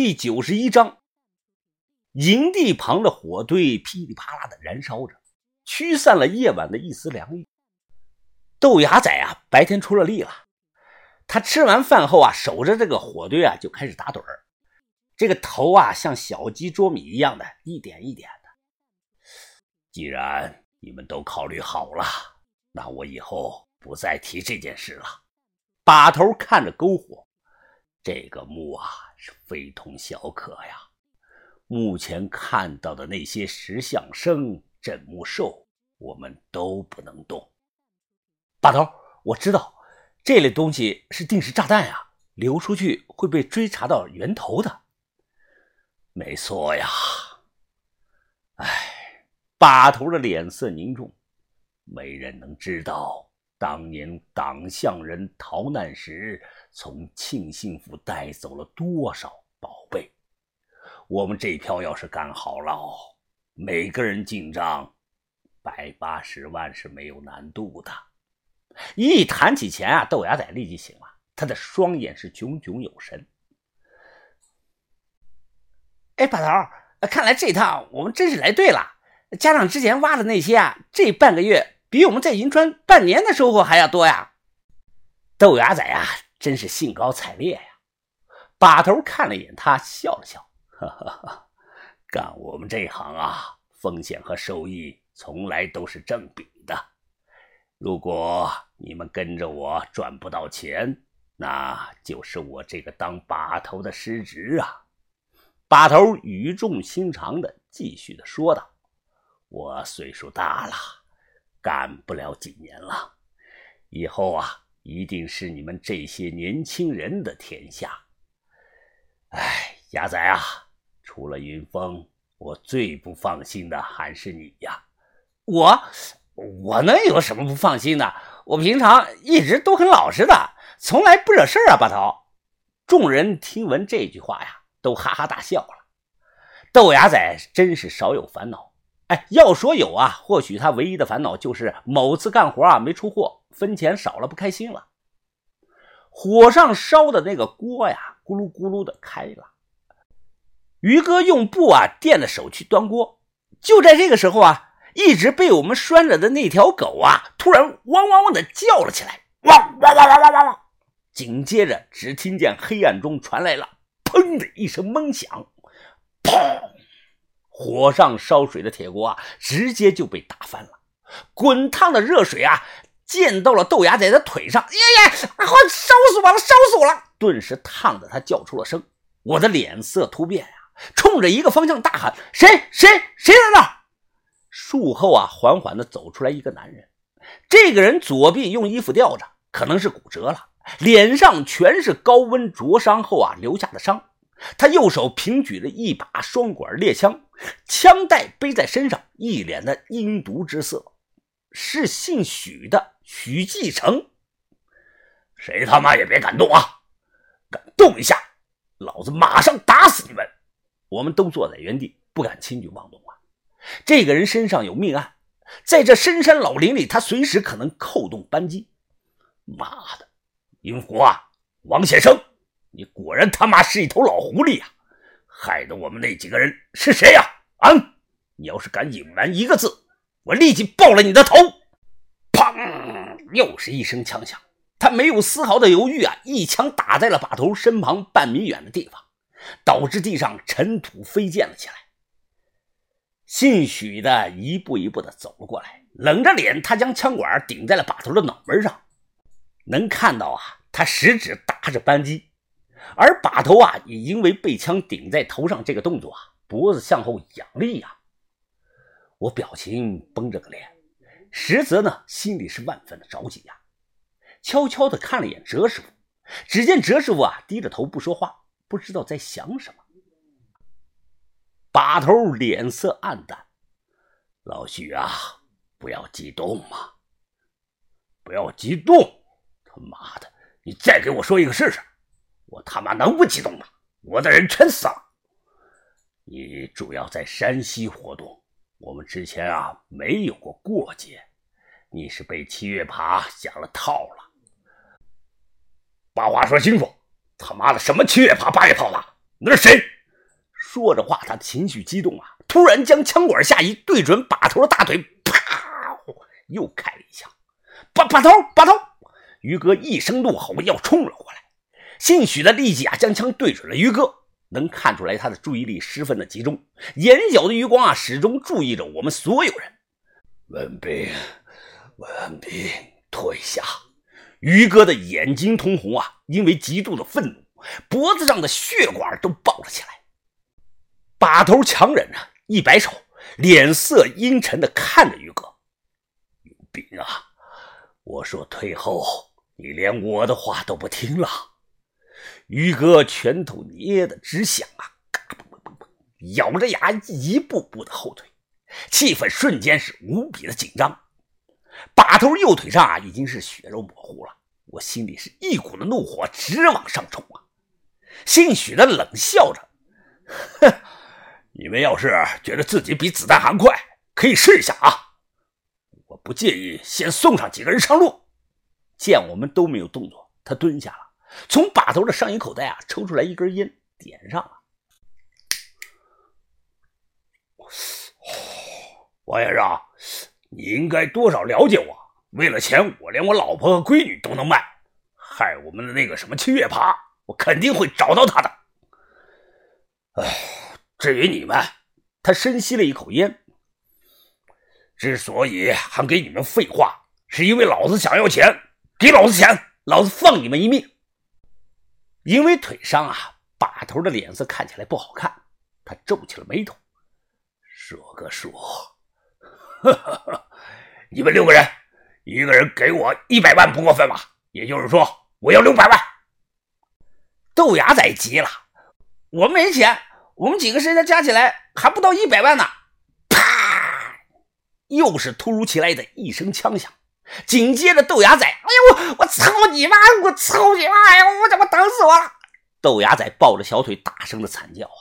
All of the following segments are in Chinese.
第九十一章，营地旁的火堆噼里啪啦的燃烧着，驱散了夜晚的一丝凉意。豆芽仔啊，白天出了力了。他吃完饭后啊，守着这个火堆啊，就开始打盹儿。这个头啊，像小鸡啄米一样的，一点一点的。既然你们都考虑好了，那我以后不再提这件事了。把头看着篝火。这个墓啊是非同小可呀！目前看到的那些石像生、镇墓兽，我们都不能动。把头，我知道这类东西是定时炸弹呀，流出去会被追查到源头的。没错呀。哎，把头的脸色凝重，没人能知道当年党项人逃难时。从庆幸府带走了多少宝贝？我们这票要是干好了，每个人进账百八十万是没有难度的。一谈起钱啊，豆芽仔立即醒了，他的双眼是炯炯有神。哎，把头，看来这趟我们真是来对了。加上之前挖的那些啊，这半个月比我们在银川半年的收获还要多呀！豆芽仔啊！真是兴高采烈呀！把头看了一眼他，笑了笑：“哈哈哈，干我们这行啊，风险和收益从来都是正比的。如果你们跟着我赚不到钱，那就是我这个当把头的失职啊。”把头语重心长的继续的说道：“我岁数大了，干不了几年了，以后啊。”一定是你们这些年轻人的天下。哎，鸭仔啊，除了云峰，我最不放心的还是你呀。我，我能有什么不放心的？我平常一直都很老实的，从来不惹事啊。把头，众人听闻这句话呀，都哈哈大笑了。豆芽仔真是少有烦恼。哎，要说有啊，或许他唯一的烦恼就是某次干活啊没出货，分钱少了，不开心了。火上烧的那个锅呀，咕噜咕噜的开了。于哥用布啊垫着手去端锅，就在这个时候啊，一直被我们拴着的那条狗啊，突然汪汪汪的叫了起来，汪汪汪汪汪汪汪。紧接着，只听见黑暗中传来了砰的一声闷响，砰。火上烧水的铁锅啊，直接就被打翻了。滚烫的热水啊，溅到了豆芽仔的腿上。呀呀，快烧死我了！烧死我了！顿时烫得他叫出了声。我的脸色突变呀，冲着一个方向大喊：“谁谁谁在那？”树后啊，缓缓地走出来一个男人。这个人左臂用衣服吊着，可能是骨折了，脸上全是高温灼伤后啊留下的伤。他右手平举着一把双管猎枪，枪带背在身上，一脸的阴毒之色。是姓许的许继成。谁他妈也别敢动啊！敢动一下，老子马上打死你们！我们都坐在原地，不敢轻举妄动啊。这个人身上有命案，在这深山老林里，他随时可能扣动扳机。妈的，云虎啊，王先生！你果然他妈是一头老狐狸呀！害得我们那几个人是谁呀？啊！你要是敢隐瞒一个字，我立即爆了你的头！又是一声枪响，他没有丝毫的犹豫啊，一枪打在了把头身旁半米远的地方，导致地上尘土飞溅了起来。姓许的一步一步的走了过来，冷着脸，他将枪管顶在了把头的脑门上，能看到啊，他食指搭着扳机。而把头啊，也因为被枪顶在头上这个动作啊，脖子向后仰了一仰。我表情绷着个脸，实则呢，心里是万分的着急呀。悄悄地看了一眼哲师傅，只见哲师傅啊，低着头不说话，不知道在想什么。把头脸色暗淡：“老许啊，不要激动嘛，不要激动！他妈的，你再给我说一个试试！”我他妈能不激动吗？我的人全死了。你主要在山西活动，我们之前啊没有过过节。你是被七月爬下了套了。把话说清楚，他妈的什么七月爬八月炮的，那是谁？说着话，他情绪激动啊，突然将枪管下移，对准把头的大腿，啪，又开了一枪。把把头，把头！于哥一声怒吼，要冲了过来。姓许的立即啊，将枪对准了于哥。能看出来，他的注意力十分的集中，眼角的余光啊，始终注意着我们所有人。文斌，文斌，退下！于哥的眼睛通红啊，因为极度的愤怒，脖子上的血管都爆了起来。把头强忍着，一摆手，脸色阴沉的看着于哥。云斌啊，我说退后，你连我的话都不听了。于哥拳头捏得直响啊，嘎嘣嘣嘣嘣，咬着牙一步步的后退，气氛瞬间是无比的紧张。把头右腿上啊已经是血肉模糊了，我心里是一股的怒火直往上冲啊。姓许的冷笑着，哼，你们要是觉得自己比子弹还快，可以试一下啊。我不介意先送上几个人上路。见我们都没有动作，他蹲下了。从把头的上衣口袋啊抽出来一根烟，点上了。王先生，你应该多少了解我。为了钱，我连我老婆和闺女都能卖。害我们的那个什么七月爬，我肯定会找到他的。哎，至于你们，他深吸了一口烟。之所以还给你们废话，是因为老子想要钱，给老子钱，老子放你们一命。因为腿伤啊，把头的脸色看起来不好看，他皱起了眉头，说个数。你们六个人，一个人给我一百万不过分吧？也就是说，我要六百万。豆芽仔急了，我没钱，我们几个身家加起来还不到一百万呢。啪！又是突如其来的一声枪响。紧接着，豆芽仔，哎呦，我操你妈！我操你妈！哎呦，我怎么疼死我了？豆芽仔抱着小腿，大声的惨叫啊！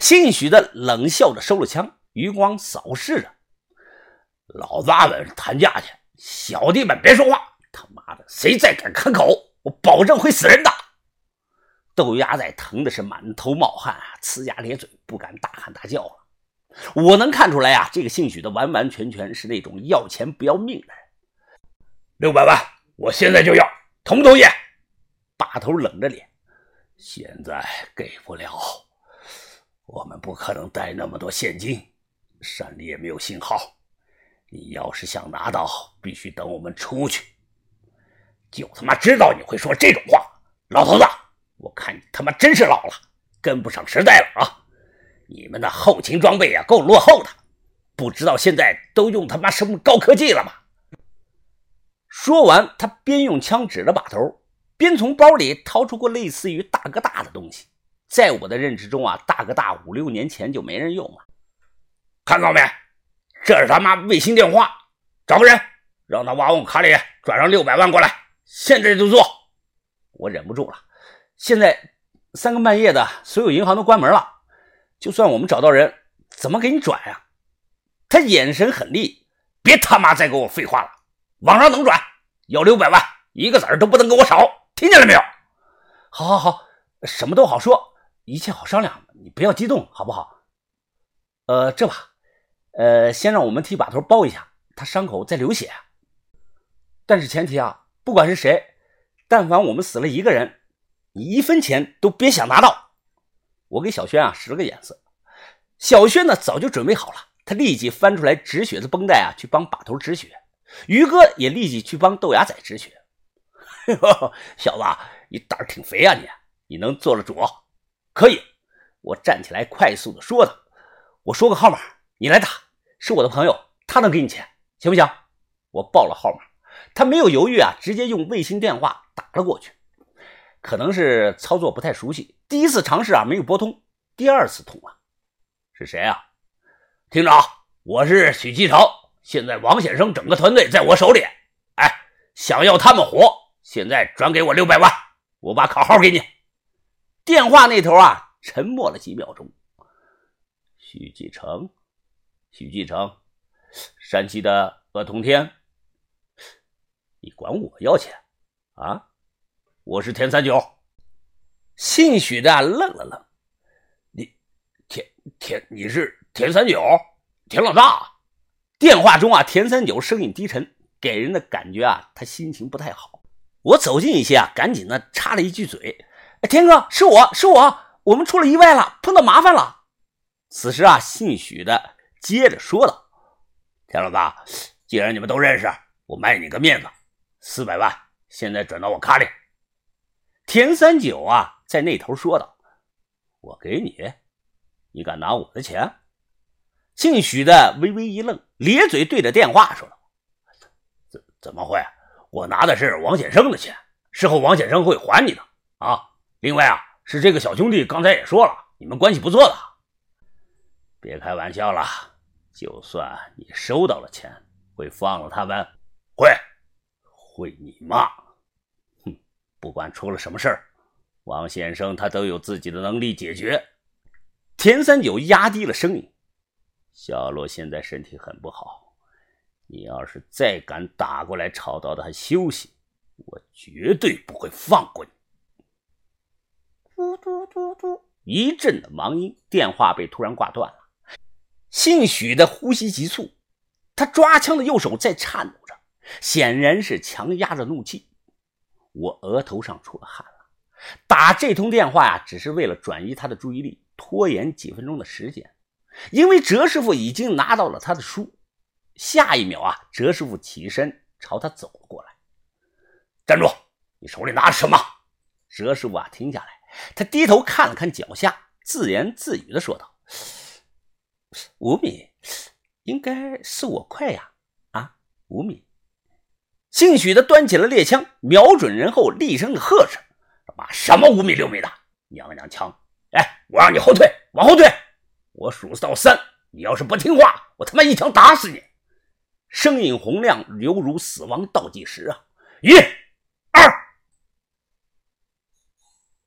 姓许的冷笑着收了枪，余光扫视着，老子们谈价钱，小弟们别说话。他妈的，谁再敢开口，我保证会死人的。豆芽仔疼的是满头冒汗啊，呲牙咧嘴，不敢大喊大叫了。我能看出来啊，这个姓许的完完全全是那种要钱不要命的人。六百万，我现在就要，同不同意？把头冷着脸，现在给不了，我们不可能带那么多现金，山里也没有信号。你要是想拿到，必须等我们出去。就他妈知道你会说这种话，老头子，我看你他妈真是老了，跟不上时代了啊！你们的后勤装备啊，够落后的，不知道现在都用他妈什么高科技了吗？说完，他边用枪指着把头，边从包里掏出过类似于大哥大的东西。在我的认知中啊，大哥大五六年前就没人用了。看到没？这是他妈卫星电话，找个人，让他往我卡里转上六百万过来，现在就做。我忍不住了，现在三更半夜的，所有银行都关门了，就算我们找到人，怎么给你转呀？他眼神狠厉，别他妈再给我废话了。网上能转，要六百万，一个子儿都不能给我少，听见了没有？好，好，好，什么都好说，一切好商量，你不要激动，好不好？呃，这吧，呃，先让我们替把头包一下，他伤口在流血。但是前提啊，不管是谁，但凡我们死了一个人，你一分钱都别想拿到。我给小轩啊使了个眼色，小轩呢早就准备好了，他立即翻出来止血的绷带啊，去帮把头止血。于哥也立即去帮豆芽仔止血。小子，你胆儿挺肥啊！你你能做得主？可以。我站起来，快速的说道：“我说个号码，你来打。是我的朋友，他能给你钱，行不行？”我报了号码，他没有犹豫啊，直接用卫星电话打了过去。可能是操作不太熟悉，第一次尝试啊没有拨通，第二次通了。是谁啊？厅长，我是许继成。现在王先生整个团队在我手里，哎，想要他们活，现在转给我六百万，我把卡号给你。电话那头啊，沉默了几秒钟。许继成，许继成，山西的鄂同天，你管我要钱啊？我是田三九。姓许的愣了愣，你田田，你是田三九，田老大。电话中啊，田三九声音低沉，给人的感觉啊，他心情不太好。我走近一些啊，赶紧的插了一句嘴：“哎田哥，是我是我，我们出了意外了，碰到麻烦了。”此时啊，姓许的接着说道：“田老大，既然你们都认识，我卖你个面子，四百万，现在转到我卡里。”田三九啊，在那头说道：“我给你，你敢拿我的钱？”姓许的微微一愣，咧嘴对着电话说：“怎怎么会？我拿的是王显生的钱，事后王显生会还你的啊。另外啊，是这个小兄弟刚才也说了，你们关系不错的。别开玩笑了，就算你收到了钱，会放了他们？会？会你妈！哼，不管出了什么事儿，王先生他都有自己的能力解决。”田三九压低了声音。小洛现在身体很不好，你要是再敢打过来吵到他休息，我绝对不会放过你。嘟嘟嘟嘟，一阵的忙音，电话被突然挂断了。姓许的呼吸急促，他抓枪的右手在颤抖着，显然是强压着怒气。我额头上出了汗了。打这通电话呀，只是为了转移他的注意力，拖延几分钟的时间。因为哲师傅已经拿到了他的书，下一秒啊，哲师傅起身朝他走了过来。站住！你手里拿着什么？哲师傅啊，停下来，他低头看了看脚下，自言自语的说道：“五米，应该是我快呀！啊，五米。”姓许的端起了猎枪，瞄准人后，厉声的喝着：“他妈什么五米六米的，娘娘腔！哎，我让你后退，往后退！”我数到三，你要是不听话，我他妈一枪打死你！声音洪亮，犹如死亡倒计时啊！一。